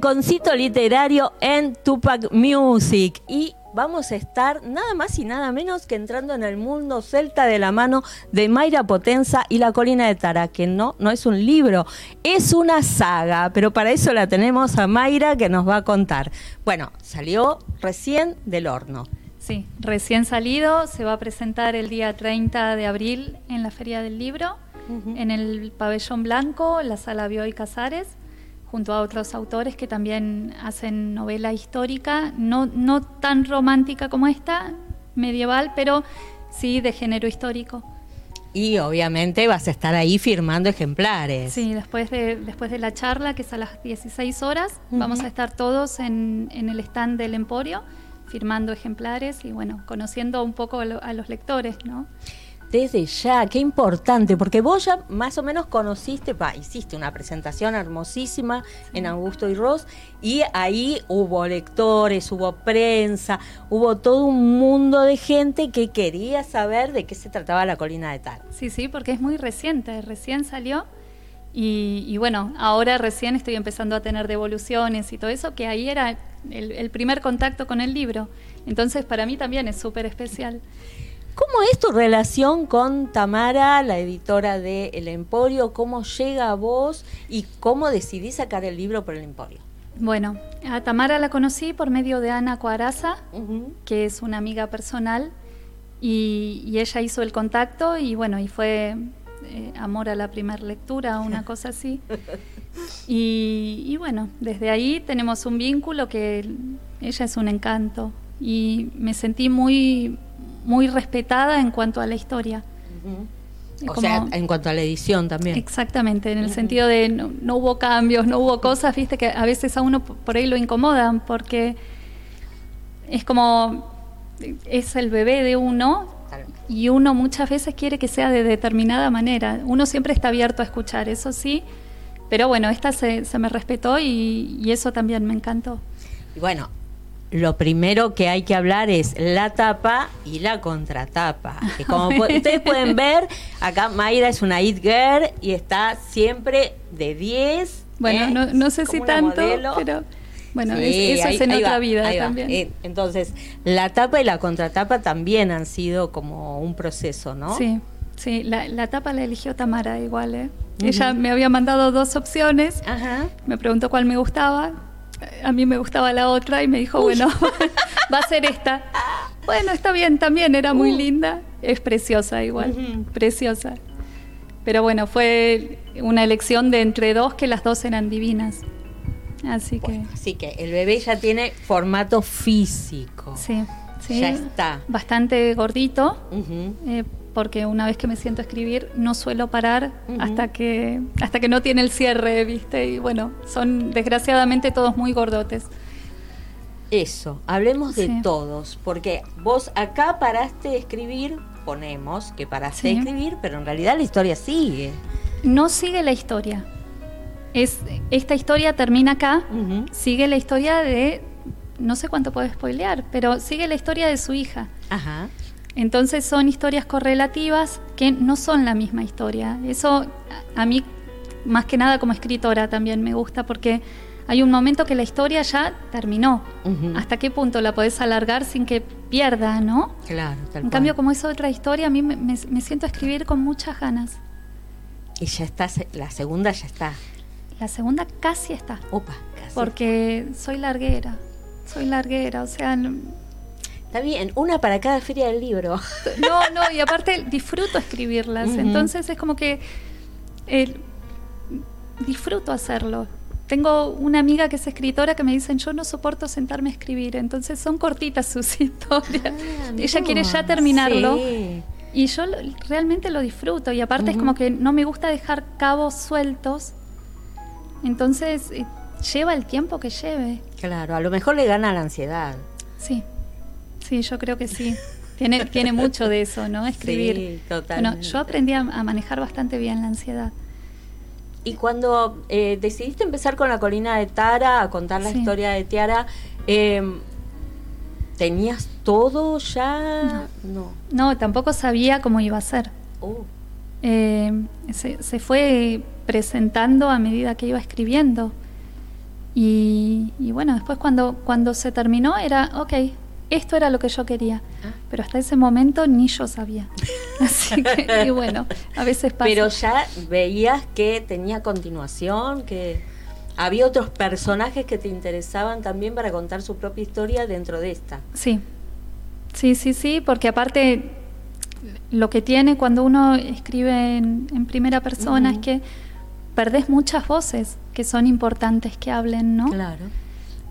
Rinconcito Literario en Tupac Music. Y vamos a estar nada más y nada menos que entrando en el mundo celta de la mano de Mayra Potenza y la colina de Tara, que no, no es un libro, es una saga, pero para eso la tenemos a Mayra que nos va a contar. Bueno, salió recién del horno. Sí, recién salido, se va a presentar el día 30 de abril en la Feria del Libro, en el Pabellón Blanco, la Sala Bioy Casares junto a otros autores que también hacen novela histórica, no, no tan romántica como esta, medieval, pero sí de género histórico. Y obviamente vas a estar ahí firmando ejemplares. Sí, después de, después de la charla, que es a las 16 horas, vamos a estar todos en, en, el stand del Emporio firmando ejemplares y bueno, conociendo un poco a, a los lectores, ¿no? Desde ya, qué importante, porque vos ya más o menos conociste, hiciste una presentación hermosísima en Augusto y Ross, y ahí hubo lectores, hubo prensa, hubo todo un mundo de gente que quería saber de qué se trataba la colina de Tal. Sí, sí, porque es muy reciente, recién salió. Y, bueno, ahora recién estoy empezando a tener devoluciones y todo eso, que ahí era el primer contacto con el libro. Entonces, para mí también es súper especial. ¿Cómo es tu relación con Tamara, la editora de El Emporio? ¿Cómo llega a vos y cómo decidí sacar el libro por El Emporio? Bueno, a Tamara la conocí por medio de Ana Cuaraza, que es una amiga personal, y, ella hizo el contacto y bueno, y fue eh, amor a la primera lectura, una cosa así. Y, y, bueno, desde ahí tenemos un vínculo que ella es un encanto y me sentí muy muy respetada en cuanto a la historia. O sea, en cuanto a la edición también. Exactamente, en el sentido de no, hubo cambios, no hubo cosas, viste, que a veces a uno por ahí lo incomodan, porque es como, es el bebé de uno y uno muchas veces quiere que sea de determinada manera. Uno siempre está abierto a escuchar, eso sí, pero bueno, esta se, se me respetó y, y eso también me encantó. Y bueno, lo primero que hay que hablar es la tapa y la contratapa. Que como ustedes pueden ver, acá Mayra es una it girl y está siempre de 10. Bueno, ¿eh? no, no, sé si tanto, pero bueno, eso es en otra vida también. Eh, entonces, la tapa y la contratapa también han sido como un proceso, ¿no? Sí, sí, la, la tapa la eligió Tamara igual, ¿eh? Ella me había mandado dos opciones, me preguntó cuál me gustaba, a mí me gustaba la otra y me dijo, bueno, va a ser esta. Bueno, está bien, también era muy uh. linda, es preciosa igual, preciosa. Pero bueno, fue una elección de entre dos que las dos eran divinas. Así que. así que el bebé ya tiene formato físico. Sí, sí. Ya está. Bastante gordito porque una vez que me siento a escribir no suelo parar hasta que hasta que no tiene el cierre, ¿viste? Y bueno, son desgraciadamente todos muy gordotes. Eso, hablemos de todos, porque vos acá paraste de escribir, ponemos que paraste de escribir, pero en realidad la historia sigue. No sigue la historia. Es, esta historia termina acá, sigue la historia de, no sé cuánto puedo spoilear, pero sigue la historia de su hija. Ajá. Entonces son historias correlativas que no son la misma historia. Eso a mí, más que nada como escritora, también me gusta porque hay un momento que la historia ya terminó. ¿Hasta qué punto la podés alargar sin que pierda, no? Claro, tal En cambio, como es otra historia, a mí me, siento a escribir con muchas ganas. Y ya está, la segunda ya está. La segunda casi está. Opa, casi. Porque soy larguera. Soy larguera, o sea, Está bien, una para cada feria del libro. No, no, y aparte disfruto escribirlas, entonces es como que eh, disfruto hacerlo. Tengo una amiga que es escritora que me dicen, yo no soporto sentarme a escribir, entonces son cortitas sus historias. Ah, Ella quiere ya terminarlo. Y yo realmente lo disfruto y aparte es como que no me gusta dejar cabos sueltos. Entonces eh, lleva el tiempo que lleve. Claro, a lo mejor le gana la ansiedad. Sí. Sí, yo creo que sí. Tiene, tiene mucho de eso, ¿no? Escribir. Sí, totalmente. Bueno, yo aprendí a, manejar bastante bien la ansiedad. Y cuando eh, decidiste empezar con la colina de Tara, a contar la historia de Tiara, em, ¿tenías todo ya? No. no. tampoco sabía cómo iba a ser. Oh. Em, se, se, fue presentando a medida que iba escribiendo. Y, bueno, después cuando, cuando se terminó era, ok, esto era lo que yo quería. Ah. Pero hasta ese momento ni yo sabía. Así que, y bueno, a veces pasa. Pero ya veías que tenía continuación, que había otros personajes que te interesaban también para contar su propia historia dentro de esta. Sí, sí, sí, sí, porque aparte lo que tiene cuando uno escribe en, primera persona es que perdés muchas voces que son importantes que hablen, ¿no? Claro.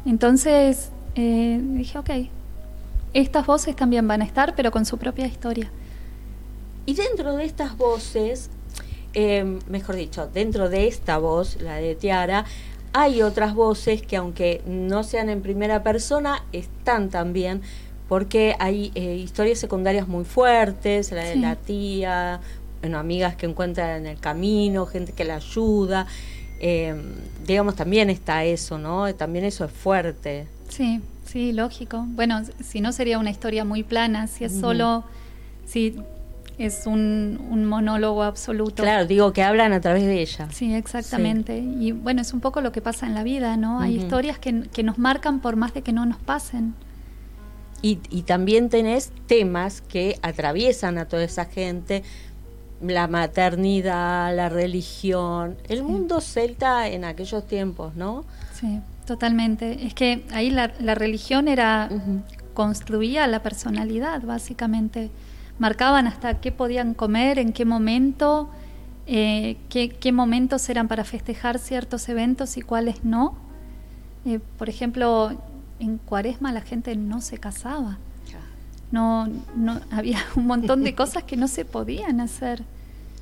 Entonces eh, dije, ok, estas voces también van a estar, pero con su propia historia. Y dentro de estas voces, eh, mejor dicho, dentro de esta voz, la de Tiara, hay otras voces que aunque no sean en primera persona, están también, porque hay eh, historias secundarias muy fuertes, la de la tía, bueno, amigas que encuentran en el camino, gente que la ayuda. Eh, digamos, también está eso, ¿no? También eso es fuerte. Sí, sí, lógico. Bueno, si no sería una historia muy plana, si es solo, si es un, monólogo absoluto. Claro, digo que hablan a través de ella. Sí, exactamente. Y bueno, es un poco lo que pasa en la vida, ¿no? Hay historias que, que, nos marcan por más de que no nos pasen. Y, y también tenés temas que atraviesan a toda esa gente, la maternidad, la religión, el mundo celta en aquellos tiempos, ¿no? Sí, totalmente. Es que ahí la, religión era, construía la personalidad, básicamente. Marcaban hasta qué podían comer, en qué momento, eh, qué, momentos eran para festejar ciertos eventos y cuáles no. Eh, por ejemplo, en Cuaresma la gente no se casaba no, no había un montón de cosas que no se podían hacer.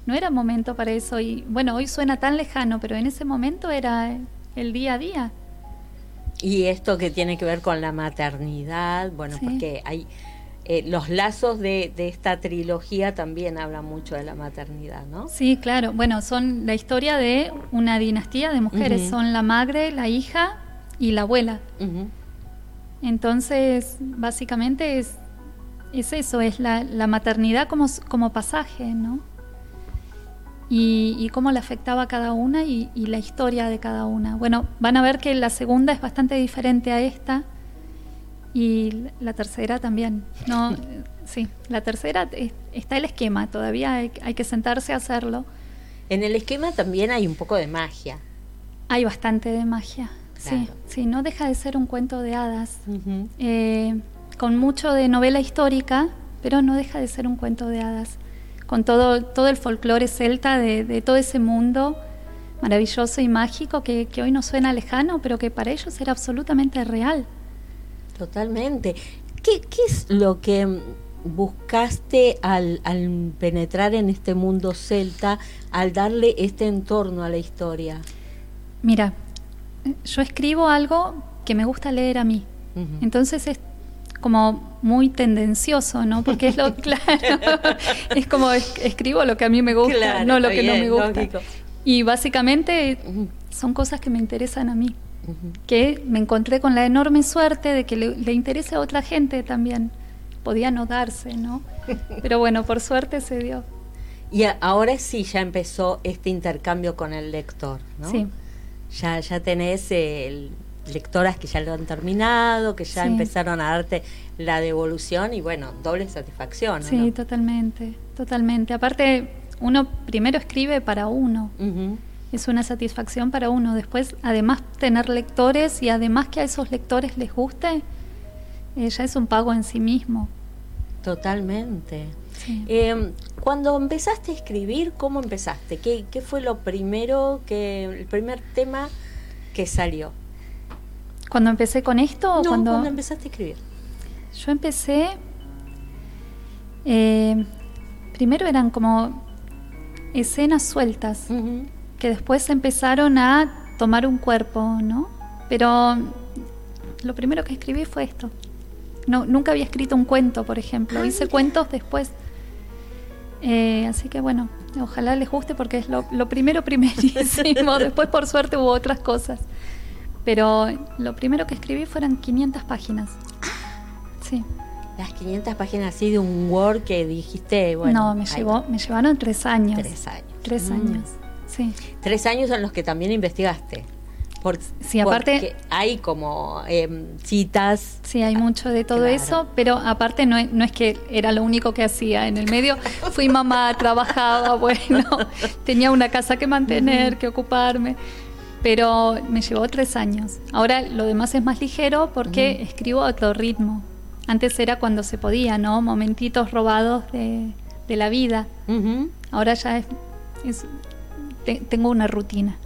No era momento para eso y bueno, hoy suena tan lejano, pero en ese momento era el día a día. Y esto que tiene que ver con la maternidad, bueno, porque hay eh, los lazos de, esta trilogía también hablan mucho de la maternidad, ¿no? Sí, claro. Bueno, son la historia de una dinastía de mujeres. Son la madre, la hija y la abuela. Entonces, básicamente es es eso, es la, maternidad como, como, pasaje, ¿no? Y, cómo le afectaba a cada una y, la historia de cada una. Bueno, van a ver que la segunda es bastante diferente a esta y la tercera también. No, sí, la tercera está el esquema, todavía hay, que sentarse a hacerlo. En el esquema también hay un poco de magia. Hay bastante de magia, sí, sí, no deja de ser un cuento de hadas con mucho de novela histórica, pero no deja de ser un cuento de hadas, con todo, todo el folclore celta de, todo ese mundo maravilloso y mágico que, hoy nos suena lejano, pero que para ellos era absolutamente real. Totalmente. ¿Qué, es lo que buscaste al, al, penetrar en este mundo celta, al darle este entorno a la historia? Mira, yo escribo algo que me gusta leer a mí. Entonces es como muy tendencioso, ¿no? Porque es lo claro, es como escribo lo que a mí me gusta, no lo que no me gusta. Y básicamente son cosas que me interesan a mí, que me encontré con la enorme suerte de que le, interese a otra gente también. Podía no darse, ¿no? Pero bueno, por suerte se dio. Y ahora sí ya empezó este intercambio con el lector, ¿no? Sí. Ya, ya tenés el lectoras que ya lo han terminado, que ya empezaron a darte la devolución y bueno, doble satisfacción. Sí, totalmente, totalmente. Aparte, uno primero escribe para uno. Es una satisfacción para uno. Después, además, tener lectores y además que a esos lectores les guste, eh, ya es un pago en sí mismo. Totalmente. Em, cuando empezaste a escribir, ¿cómo empezaste? ¿Qué, ¿Qué fue lo primero que, el primer tema que salió? ¿Cuando empecé con esto? O no, cuando... empezaste a escribir. Yo empecé... Eh, primero eran como escenas sueltas, que después empezaron a tomar un cuerpo, ¿no? Pero lo primero que escribí fue esto. No, nunca había escrito un cuento, por ejemplo. Hice cuentos después. Eh, así que bueno, ojalá les guste porque es lo, lo primero primerísimo. después, por suerte, hubo otras cosas. Pero lo primero que escribí fueron 500 páginas. Sí. Las 500 páginas así de un Word que dijiste, bueno. No, me, llevó, me llevaron tres años. Tres años. Tres mm. años, sí. Tres años en los que también investigaste. Porque, sí, aparte hay como em, citas. Sí, hay mucho de todo eso, pero aparte no no es que era lo único que hacía. En el medio fui mamá, trabajaba, bueno, tenía una casa que mantener, que ocuparme, pero me llevó tres años. Ahora lo demás es más ligero porque escribo a otro ritmo. Antes era cuando se podía, ¿no? Momentitos robados de, la vida. Ahora ya es, tengo una rutina.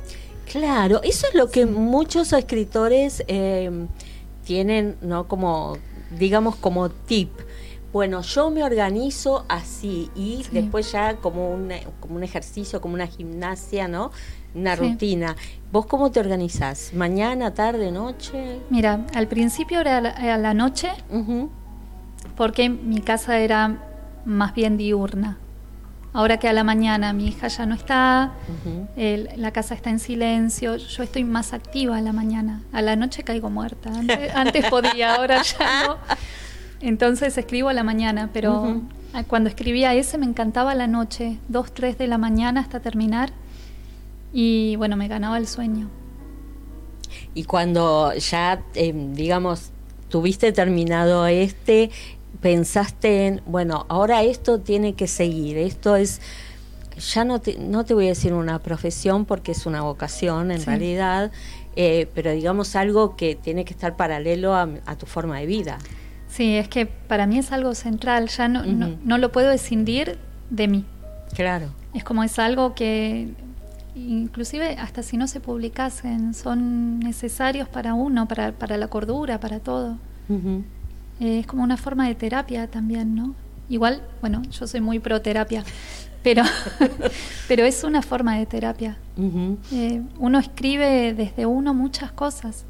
Claro, eso es lo que muchos escritores eh, tienen, ¿no? Como, digamos, como tip. Bueno, yo me organizo así y después ya como un, como un ejercicio, como una gimnasia, ¿no? Una rutina. ¿Vos cómo te organizás? ¿Mañana, tarde, noche? Mira, al principio era a la, noche, porque mi casa era más bien diurna. Ahora que a la mañana mi hija ya no está, la casa está en silencio, yo estoy más activa a la mañana. A la noche caigo muerta. Antes, podía, ahora ya no. Entonces escribo a la mañana, pero cuando escribía ese me encantaba la noche, dos, tres de la mañana hasta terminar. Y bueno, me ganaba el sueño. Y cuando ya, em, digamos, tuviste terminado este, pensaste en, bueno, ahora esto tiene que seguir, esto es, ya no te, no te voy a decir una profesión porque es una vocación en realidad, eh, pero digamos algo que tiene que estar paralelo a, tu forma de vida. Sí, es que para mí es algo central, ya no, no, lo puedo escindir de mí. Claro. Es como es algo que inclusive hasta si no se publicasen, son necesarios para uno, para, para la cordura, para todo. Eh, es como una forma de terapia también, ¿no? Igual, bueno, yo soy muy pro terapia, pero, pero es una forma de terapia. Eh, uno escribe desde uno muchas cosas.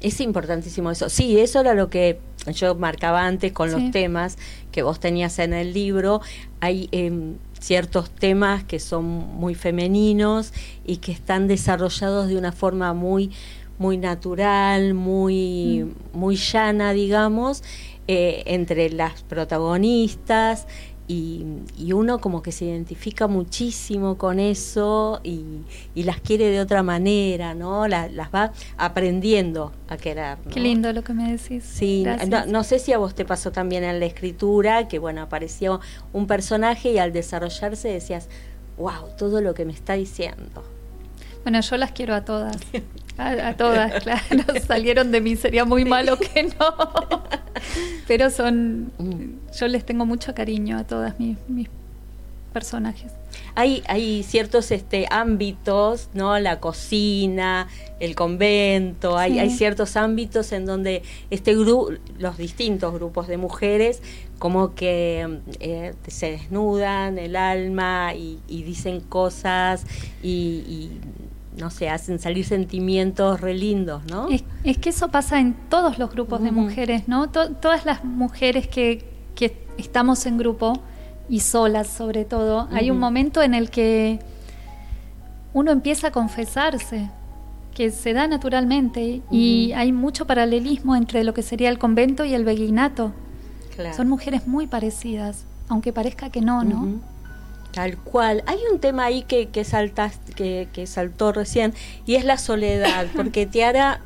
Es importantísimo eso. Sí, eso era lo que yo marcaba antes con los temas que vos tenías en el libro. Hay em, ciertos temas que son muy femeninos y que están desarrollados de una forma muy muy natural, muy, mm. muy llana, digamos, eh, entre las protagonistas y, uno como que se identifica muchísimo con eso y, las quiere de otra manera, ¿no? las va aprendiendo a querer. Qué lindo lo que me decís. Sí, no, sé si a vos te pasó también en la escritura, que bueno, apareció un personaje y al desarrollarse decías, wow, todo lo que me está diciendo. Bueno, yo las quiero a todas. A, todas, claro. Salieron de mí, sería muy malo que no. Pero son. Mm. Yo les tengo mucho cariño a todas mis, mis personajes. Hay, hay ciertos este, ámbitos, ¿no? La cocina, el convento, hay, hay ciertos ámbitos en donde este grupo, los distintos grupos de mujeres, como que eh, se desnudan el alma y, dicen cosas y no sé, hacen salir sentimientos re lindos, ¿no? Es, que eso pasa en todos los grupos de mujeres, ¿no? todas las mujeres que, que, estamos en grupo y solas sobre todo, hay un momento en el que uno empieza a confesarse, que se da naturalmente y hay mucho paralelismo entre lo que sería el convento y el beguinato. Son mujeres muy parecidas, aunque parezca que no, ¿no? Tal cual. Hay un tema ahí que, que, que, saltó recién y es la soledad, porque Tiara,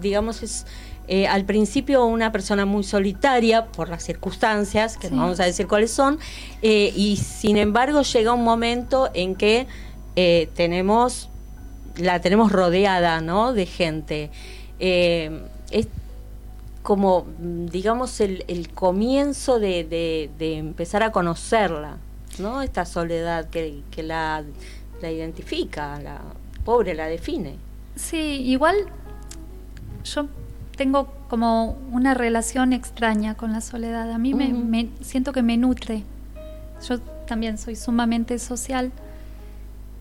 digamos, es eh, al principio una persona muy solitaria por las circunstancias, que no vamos a decir cuáles son, eh, y sin embargo llega un momento en que eh, tenemos, la tenemos rodeada, ¿no? De gente. es como, digamos, el, el comienzo de, de, de empezar a conocerla. ¿No? Esta soledad que, que la, la identifica, la pobre la define. Sí, igual yo tengo como una relación extraña con la soledad. A mí me, siento que me nutre. Yo también soy sumamente social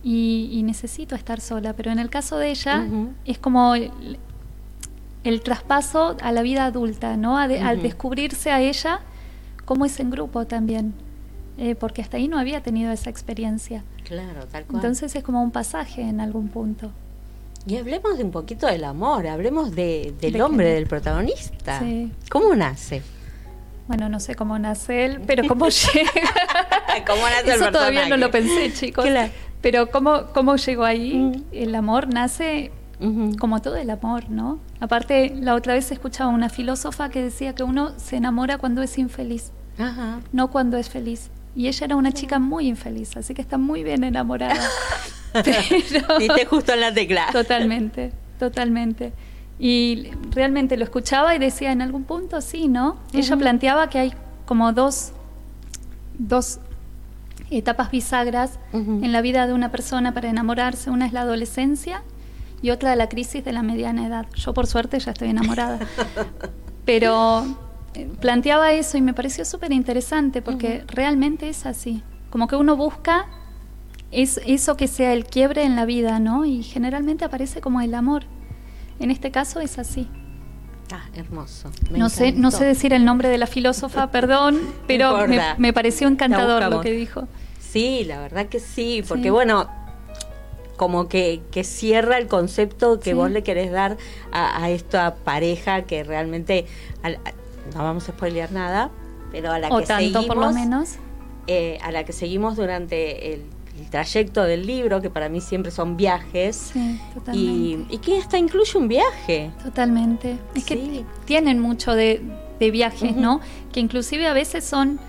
y, necesito estar sola, pero en el caso de ella es como el, traspaso a la vida adulta, ¿no? Al descubrirse a ella, cómo es en grupo también. Eh, porque hasta ahí no había tenido esa experiencia. Claro, tal cual. Entonces es como un pasaje en algún punto. Y hablemos de un poquito del amor, hablemos de, del hombre, del protagonista. Sí. ¿Cómo nace? Bueno, no sé cómo nace él, pero cómo llega. ¿Cómo nace Eso todavía no lo pensé, chicos. Pero cómo, cómo llegó ahí. Mm. El amor nace como todo el amor, ¿no? Aparte, la otra vez escuchaba una filósofa que decía que uno se enamora cuando es infeliz, no cuando es feliz. Y ella era una chica muy infeliz, así que está muy bien enamorada. Pero... justo en la tecla. Totalmente, totalmente. Y realmente lo escuchaba y decía, en algún punto sí, ¿no? Ella planteaba que hay como dos, dos etapas bisagras en la vida de una persona para enamorarse. Una es la adolescencia y otra la crisis de la mediana edad. Yo por suerte ya estoy enamorada. Pero planteaba eso y me pareció súper interesante porque realmente es así. Como que uno busca es eso que sea el quiebre en la vida, ¿no? Y generalmente aparece como el amor. En este caso es así. Ah, hermoso. no sé, no sé decir el nombre de la filósofa, perdón, pero me, pareció encantador lo que dijo. Sí, la verdad que sí, porque bueno, como que, que, cierra el concepto que vos le querés dar a, esta pareja que realmente, no vamos a spoilear nada, pero a la que seguimos, por lo menos. Eh, a la que seguimos durante el, trayecto del libro, que para mí siempre son viajes, y, y, que hasta incluye un viaje. Totalmente. Es que tienen mucho de, viajes, ¿no? Que inclusive a veces son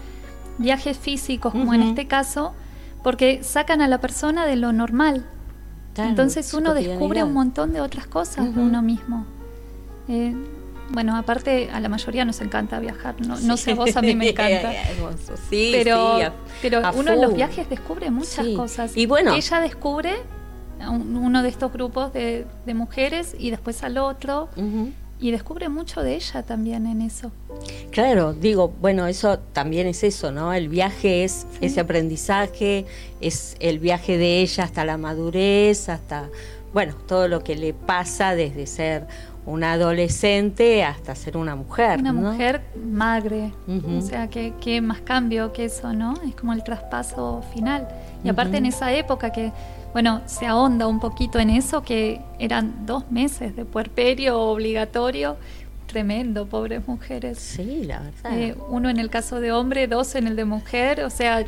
viajes físicos, como en este caso, porque sacan a la persona de lo normal. Entonces uno descubre un montón de otras cosas de uno mismo. Eh, bueno, aparte a la mayoría nos encanta viajar, no, no sé vos, a mí me encanta. sí, pero pero uno en los viajes descubre muchas cosas. Y bueno, ella descubre uno de estos grupos de, mujeres y después al otro y descubre mucho de ella también en eso. Claro, digo, bueno, eso también es eso, ¿no? El viaje es ese aprendizaje, es el viaje de ella hasta la madurez, hasta, bueno, todo lo que le pasa desde ser una adolescente hasta ser una mujer. Una mujer madre, o sea, ¿qué, más cambio que eso, ¿no? Es como el traspaso final. Y aparte en esa época que bueno, se ahonda un poquito en eso, que eran dos meses de puerperio obligatorio. Tremendo, pobres mujeres. Sí, la verdad. Eh, uno en el caso de hombre, dos en el de mujer, o sea,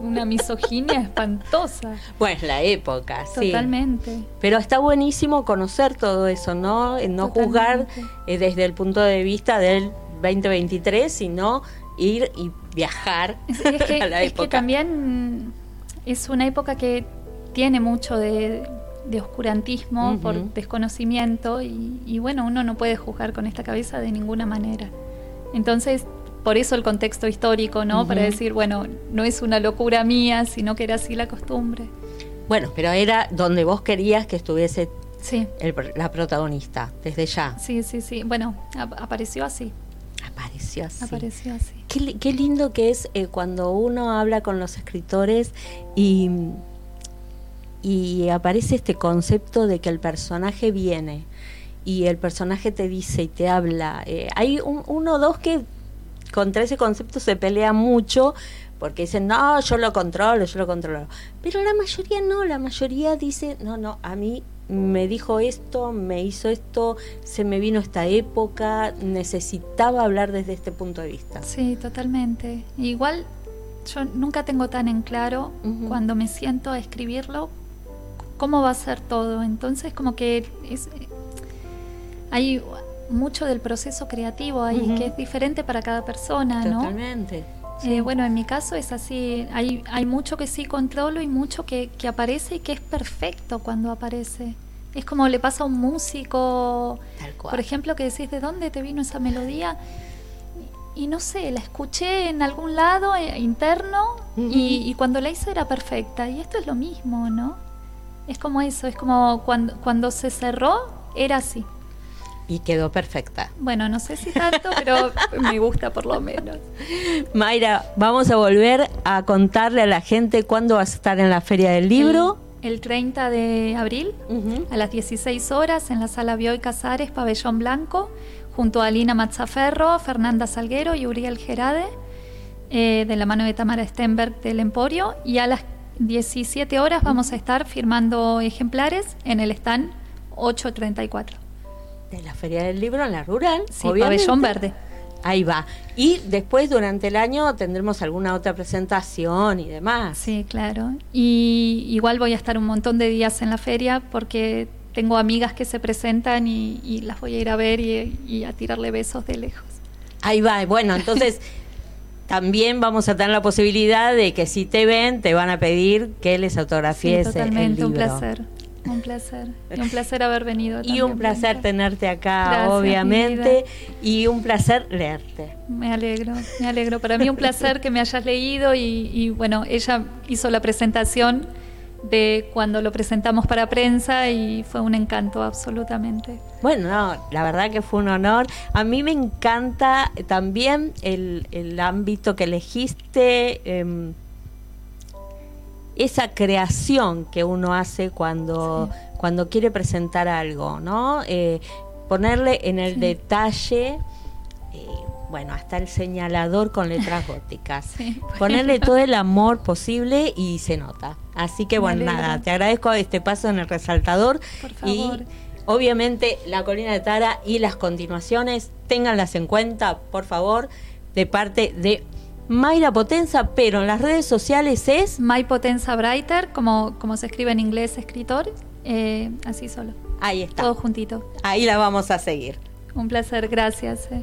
una misoginia espantosa. Pues la época, sí. Totalmente. Pero está buenísimo conocer todo eso, ¿no? No juzgar eh, desde el punto de vista del 2023, sino ir y viajar a la época. Es que también es una época que tiene mucho de, oscurantismo por desconocimiento y, bueno, uno no puede juzgar con esta cabeza de ninguna manera. Entonces, por eso el contexto histórico, ¿no? Para decir, bueno, no es una locura mía, sino que era así la costumbre. Bueno, pero era donde vos querías que estuviese sí. la protagonista, desde ya. Sí, sí, sí. Bueno, apareció así. Apareció así. Apareció así. Qué, lindo que es eh, cuando uno habla con los escritores y y aparece este concepto de que el personaje viene y el personaje te dice y te habla. Eh, hay uno o dos que contra ese concepto se pelea mucho porque dicen, no, yo lo controlo, yo lo controlo. Pero la mayoría no, la mayoría dice, no, no, a mí me dijo esto, me hizo esto, se me vino esta época, necesitaba hablar desde este punto de vista. Sí, totalmente. Igual yo nunca tengo tan en claro cuando me siento a escribirlo cómo va a ser todo. Entonces, como que es, hay mucho del proceso creativo ahí que es diferente para cada persona, ¿no? Totalmente. Eh, bueno, en mi caso es así, hay, hay mucho que sí controlo y mucho que, que aparece y que es perfecto cuando aparece. Es como le pasa a un músico, por ejemplo, que decís, ¿de dónde te vino esa melodía? Y no sé, la escuché en algún lado eh, interno y, y, cuando la hice era perfecta. Y esto es lo mismo, ¿no? Es como eso, es como cuando, cuando se cerró, era así. Y quedó perfecta. Bueno, no sé si tanto, pero me gusta por lo menos. Mayra, vamos a volver a contarle a la gente cuándo vas a estar en la Feria del Libro. El, 30 de abril, a las 16 horas, en la sala Bioy Casares, Pabellón Blanco, junto a Alina Mazzaferro, Fernanda Salguero y Uriel Gerade, eh, de la mano de Tamara Stenberg del Emporio, y a las 17 horas vamos a estar firmando ejemplares en el stand 834. De la Feria del Libro en la rural, sí, Pabellón Verde. Ahí va. Y después durante el año tendremos alguna otra presentación y demás. Sí, claro. Y igual voy a estar un montón de días en la feria porque tengo amigas que se presentan y, las voy a ir a ver y, a tirarle besos de lejos. Ahí va, bueno, entonces también vamos a tener la posibilidad de que si te ven, te van a pedir que les autografíes sí, totalmente, un placer. Un placer. Y un placer haber venido. Y un placer tenerte acá, obviamente. Y un placer leerte. Me alegro, me alegro. Para mí un placer que me hayas leído y, y bueno, ella hizo la presentación de cuando lo presentamos para prensa y fue un encanto absolutamente. Bueno, no, la verdad que fue un honor. A mí me encanta también el, el ámbito que elegiste, em, esa creación que uno hace cuando, cuando quiere presentar algo, ¿no? Eh, ponerle en el detalle bueno, hasta el señalador con letras góticas. Ponerle todo el amor posible y se nota. Así que bueno, nada, te agradezco este paso en el resaltador y obviamente la colina de Tara y las continuaciones, ténganlas en cuenta, por favor, de parte de Mayra Potenza, pero en las redes sociales es My Potenza Brighter, como, como se escribe en inglés escritor, eh, así solo. Ahí está. Todo juntito. Ahí la vamos a seguir. Un placer, gracias. Eh.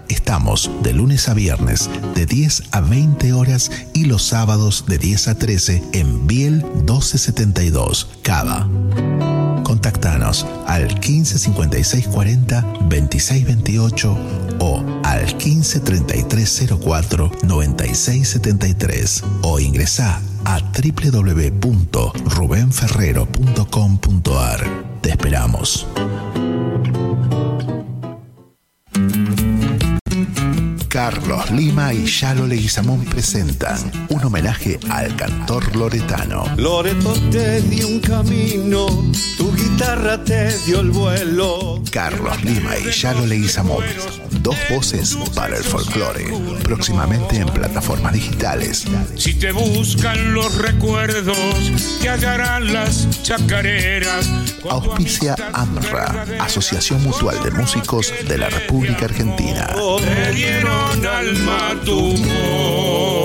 Estamos de lunes a viernes de 10 a 20 horas y los sábados de 10 a 13 en Biel 1272, Cava. Contactanos al 15 56 40 26 28 o al 15 33 04 96 73 o ingresa a www.rubenferrero.com.ar. Te esperamos. Carlos Lima y Yalo Leguizamón presentan un homenaje al cantor loretano. Loreto te dio un camino, tu guitarra te dio el vuelo. Carlos Lima y Yalo Leguizamón, dos voces para el folclore, próximamente en plataformas digitales. Si te buscan los recuerdos, te hallarán las chacareras. Auspicia AMRA, Asociación Mutual de Músicos de la República Argentina alma tu